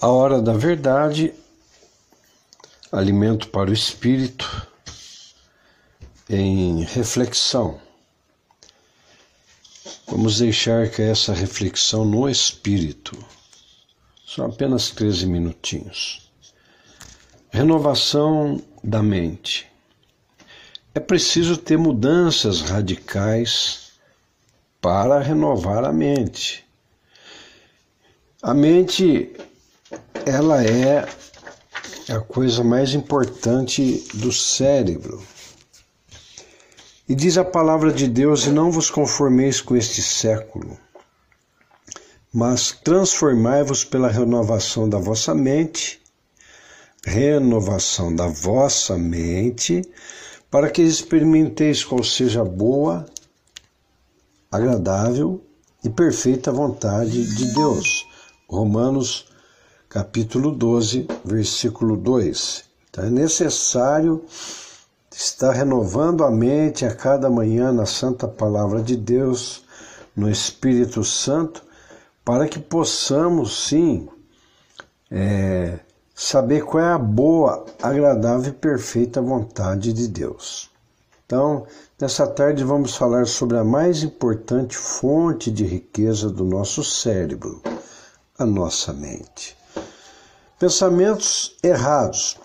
A hora da verdade, alimento para o espírito, em reflexão. Vamos deixar que essa reflexão no espírito. São apenas 13 minutinhos. Renovação da mente. É preciso ter mudanças radicais para renovar a mente. A mente ela é a coisa mais importante do cérebro. E diz a palavra de Deus: E não vos conformeis com este século, mas transformai-vos pela renovação da vossa mente, renovação da vossa mente, para que experimenteis qual seja a boa, agradável e perfeita vontade de Deus. Romanos capítulo 12, versículo 2. Então é necessário estar renovando a mente a cada manhã na Santa Palavra de Deus, no Espírito Santo, para que possamos sim é, saber qual é a boa, agradável e perfeita vontade de Deus. Então, nessa tarde vamos falar sobre a mais importante fonte de riqueza do nosso cérebro, a nossa mente. Pensamentos errados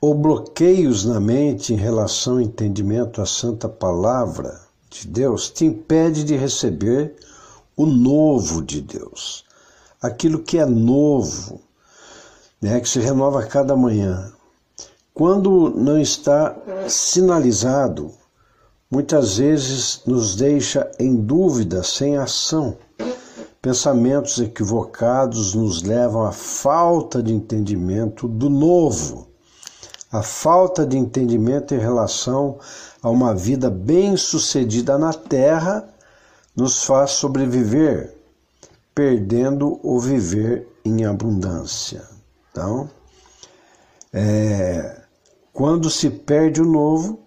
ou bloqueios na mente em relação ao entendimento à santa palavra de Deus te impede de receber o novo de Deus. Aquilo que é novo, né, que se renova a cada manhã. Quando não está sinalizado, muitas vezes nos deixa em dúvida, sem ação. Pensamentos equivocados nos levam à falta de entendimento do novo, a falta de entendimento em relação a uma vida bem-sucedida na terra nos faz sobreviver, perdendo o viver em abundância. Então, é, quando se perde o novo,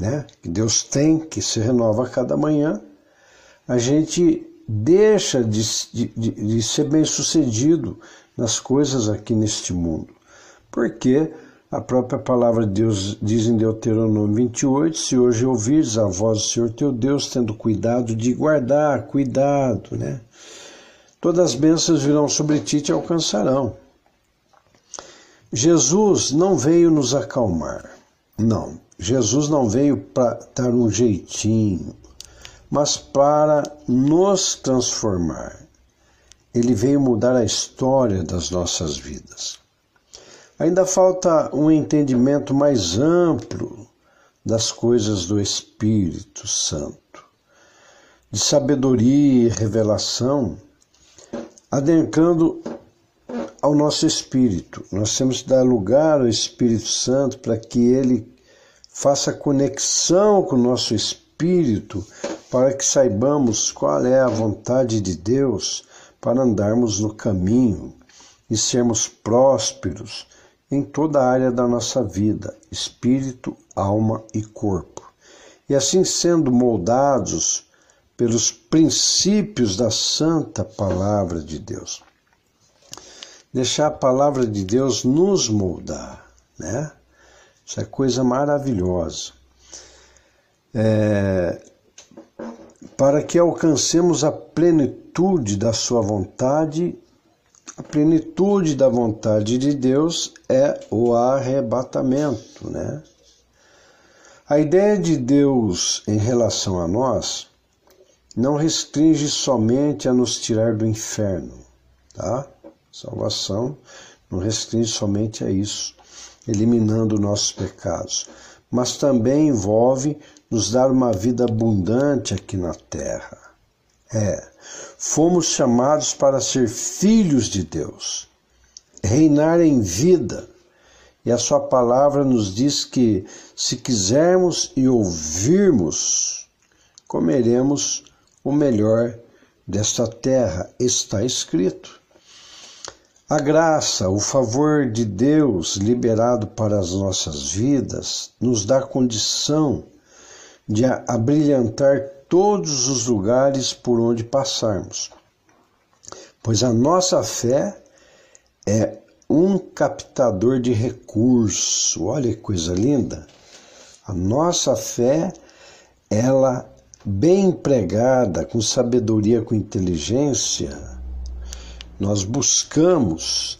né, que Deus tem, que se renova a cada manhã, a gente deixa de, de, de ser bem sucedido nas coisas aqui neste mundo. Porque a própria palavra de Deus diz em Deuteronômio 28: Se hoje ouvires a voz do Senhor teu Deus, tendo cuidado de guardar, cuidado, né? Todas as bênçãos virão sobre ti e te alcançarão. Jesus não veio nos acalmar, não. Jesus não veio para dar um jeitinho, mas para nos transformar. Ele veio mudar a história das nossas vidas. Ainda falta um entendimento mais amplo das coisas do Espírito Santo, de sabedoria e revelação, adentrando ao nosso espírito. Nós temos que dar lugar ao Espírito Santo para que ele faça conexão com o nosso espírito para que saibamos qual é a vontade de Deus para andarmos no caminho e sermos prósperos em toda a área da nossa vida, espírito, alma e corpo. E assim sendo moldados pelos princípios da santa palavra de Deus. Deixar a palavra de Deus nos moldar, né? Isso é coisa maravilhosa. É, para que alcancemos a plenitude da Sua vontade. A plenitude da vontade de Deus é o arrebatamento, né? A ideia de Deus em relação a nós não restringe somente a nos tirar do inferno, tá? Salvação não restringe somente a isso, eliminando nossos pecados, mas também envolve nos dar uma vida abundante aqui na terra. É, fomos chamados para ser filhos de Deus, reinar em vida. E a Sua palavra nos diz que, se quisermos e ouvirmos, comeremos o melhor desta terra. Está escrito. A graça, o favor de Deus liberado para as nossas vidas, nos dá condição de abrilhantar todos os lugares por onde passarmos. Pois a nossa fé é um captador de recurso. Olha que coisa linda. A nossa fé, ela bem empregada, com sabedoria, com inteligência, nós buscamos,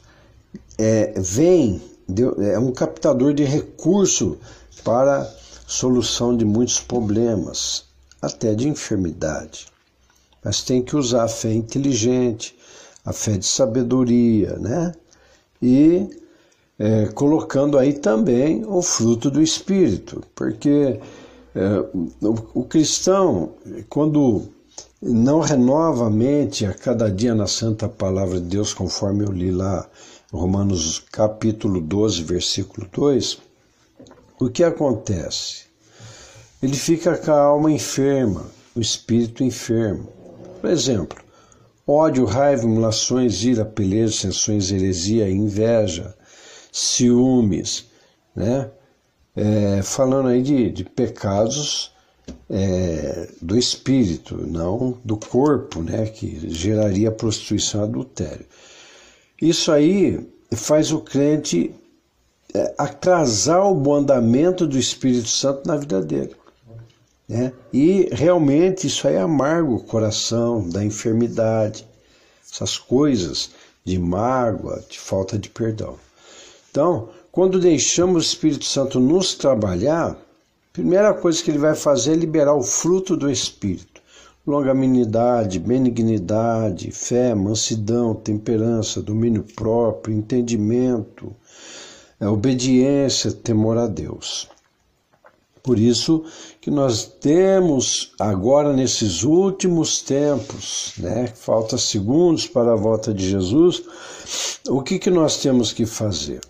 é, vem, é um captador de recurso para solução de muitos problemas, até de enfermidade. Mas tem que usar a fé inteligente, a fé de sabedoria, né? E é, colocando aí também o fruto do Espírito, porque é, o, o cristão, quando não renova a mente a cada dia na santa palavra de Deus, conforme eu li lá Romanos capítulo 12, versículo 2, o que acontece? Ele fica com a alma enferma, o espírito enfermo. Por exemplo, ódio, raiva, emulações, ira, peleja, sensões, heresia, inveja, ciúmes, né? É, falando aí de, de pecados é, do espírito, não do corpo, né? Que geraria prostituição e adultério. Isso aí faz o crente é, atrasar o bom andamento do Espírito Santo na vida dele. Né? E realmente isso aí amarga o coração da enfermidade, essas coisas de mágoa, de falta de perdão. Então, quando deixamos o Espírito Santo nos trabalhar, primeira coisa que ele vai fazer é liberar o fruto do Espírito. Longanimidade, benignidade, fé, mansidão, temperança, domínio próprio, entendimento, é, obediência, temor a Deus. Por isso que nós temos agora nesses últimos tempos, né, falta segundos para a volta de Jesus, o que, que nós temos que fazer?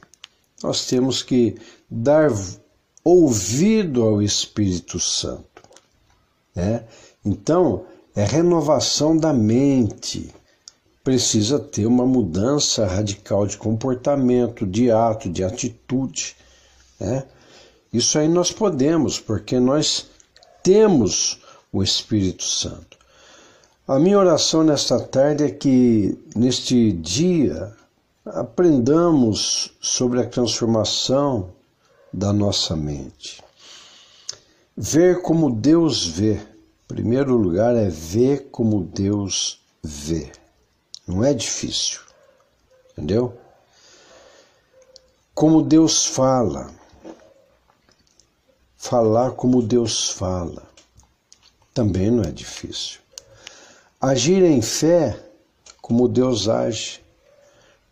Nós temos que dar ouvido ao Espírito Santo. Né? Então, é renovação da mente. Precisa ter uma mudança radical de comportamento, de ato, de atitude. Né? Isso aí nós podemos, porque nós temos o Espírito Santo. A minha oração nesta tarde é que neste dia aprendamos sobre a transformação da nossa mente. Ver como Deus vê. Em primeiro lugar é ver como Deus vê. Não é difícil. Entendeu? Como Deus fala falar como Deus fala. Também não é difícil. Agir em fé como Deus age.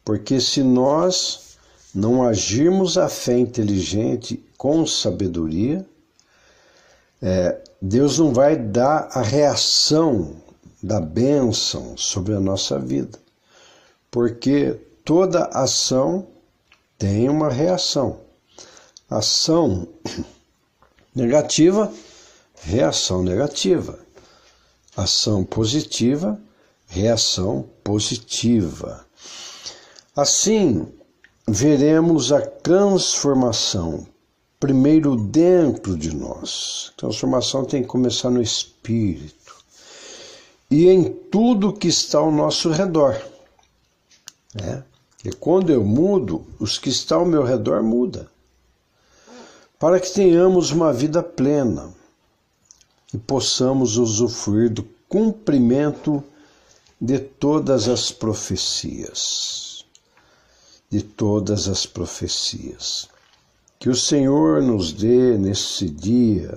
Porque se nós não agirmos a fé inteligente com sabedoria, é, Deus não vai dar a reação da bênção sobre a nossa vida. Porque toda ação tem uma reação. Ação Negativa, reação negativa. Ação positiva, reação positiva. Assim, veremos a transformação primeiro dentro de nós. Transformação tem que começar no espírito e em tudo que está ao nosso redor. Né? E quando eu mudo, os que estão ao meu redor mudam para que tenhamos uma vida plena e possamos usufruir do cumprimento de todas as profecias. De todas as profecias. Que o Senhor nos dê nesse dia,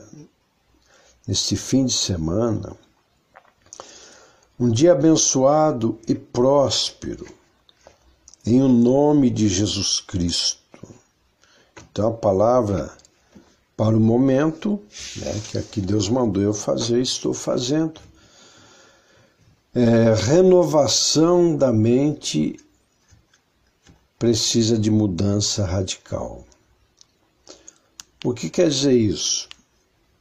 neste fim de semana, um dia abençoado e próspero, em o nome de Jesus Cristo. Então a palavra para o momento, né, que aqui Deus mandou eu fazer, estou fazendo. É, renovação da mente precisa de mudança radical. O que quer dizer isso?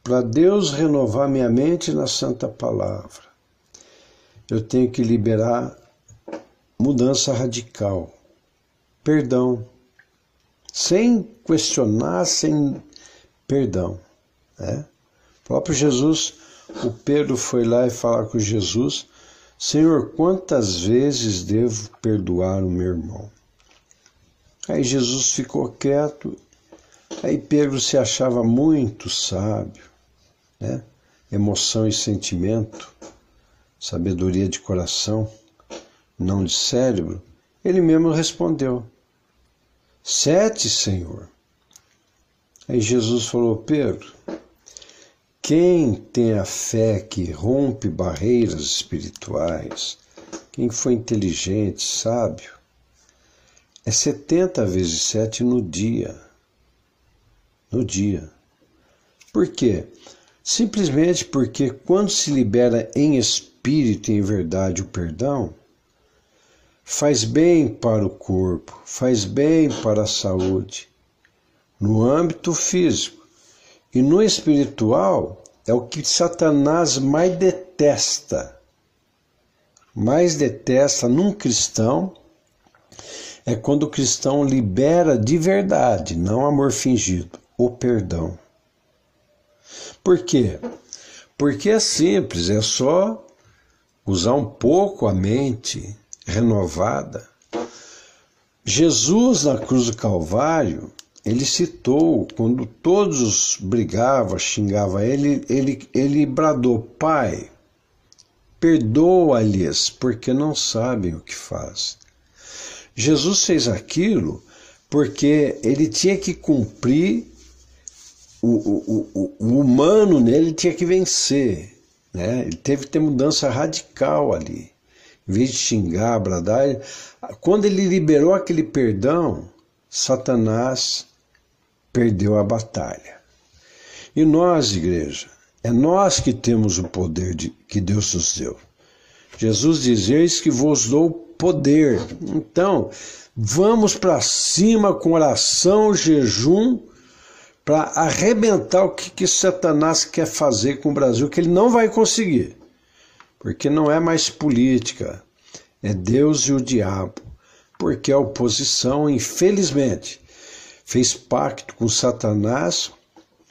Para Deus renovar minha mente na Santa Palavra, eu tenho que liberar mudança radical, perdão, sem questionar, sem perdão. Né? O próprio Jesus, o Pedro foi lá e falar com Jesus: Senhor, quantas vezes devo perdoar o meu irmão? Aí Jesus ficou quieto. Aí Pedro se achava muito sábio, né? Emoção e sentimento, sabedoria de coração, não de cérebro. Ele mesmo respondeu: Sete, Senhor. Aí Jesus falou: Pedro, quem tem a fé que rompe barreiras espirituais, quem foi inteligente, sábio, é 70 vezes 7 no dia. No dia. Por quê? Simplesmente porque quando se libera em espírito e em verdade o perdão, faz bem para o corpo, faz bem para a saúde, no âmbito físico. E no espiritual é o que Satanás mais detesta. Mais detesta num cristão é quando o cristão libera de verdade, não amor fingido, o perdão. Por quê? Porque é simples, é só usar um pouco a mente renovada. Jesus na cruz do Calvário, ele citou, quando todos brigavam, xingavam ele, ele, ele bradou: Pai, perdoa-lhes, porque não sabem o que fazem. Jesus fez aquilo porque ele tinha que cumprir, o, o, o, o humano nele tinha que vencer. Né? Ele teve que ter mudança radical ali. Em vez de xingar, bradar, quando ele liberou aquele perdão, Satanás perdeu a batalha. E nós, igreja, é nós que temos o poder de, que Deus nos deu. Jesus diz: Eis que vos dou poder. Então, vamos para cima com oração, jejum, para arrebentar o que, que Satanás quer fazer com o Brasil, que ele não vai conseguir. Porque não é mais política, é Deus e o diabo. Porque a oposição, infelizmente, fez pacto com Satanás,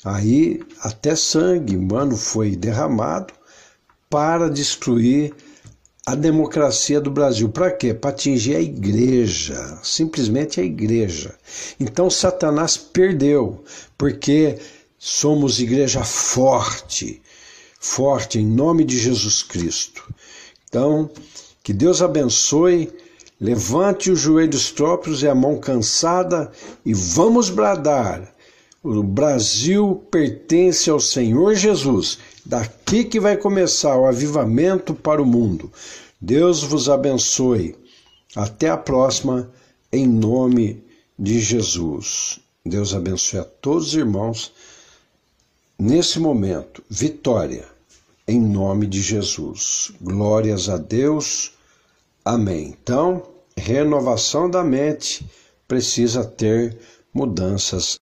aí até sangue humano foi derramado para destruir a democracia do Brasil. Para quê? Para atingir a igreja, simplesmente a igreja. Então Satanás perdeu, porque somos igreja forte, forte em nome de Jesus Cristo. Então, que Deus abençoe Levante os joelhos próprios e a mão cansada e vamos bradar. O Brasil pertence ao Senhor Jesus. Daqui que vai começar o avivamento para o mundo. Deus vos abençoe. Até a próxima, em nome de Jesus. Deus abençoe a todos os irmãos. Nesse momento, vitória, em nome de Jesus. Glórias a Deus. Amém. Então, renovação da mente precisa ter mudanças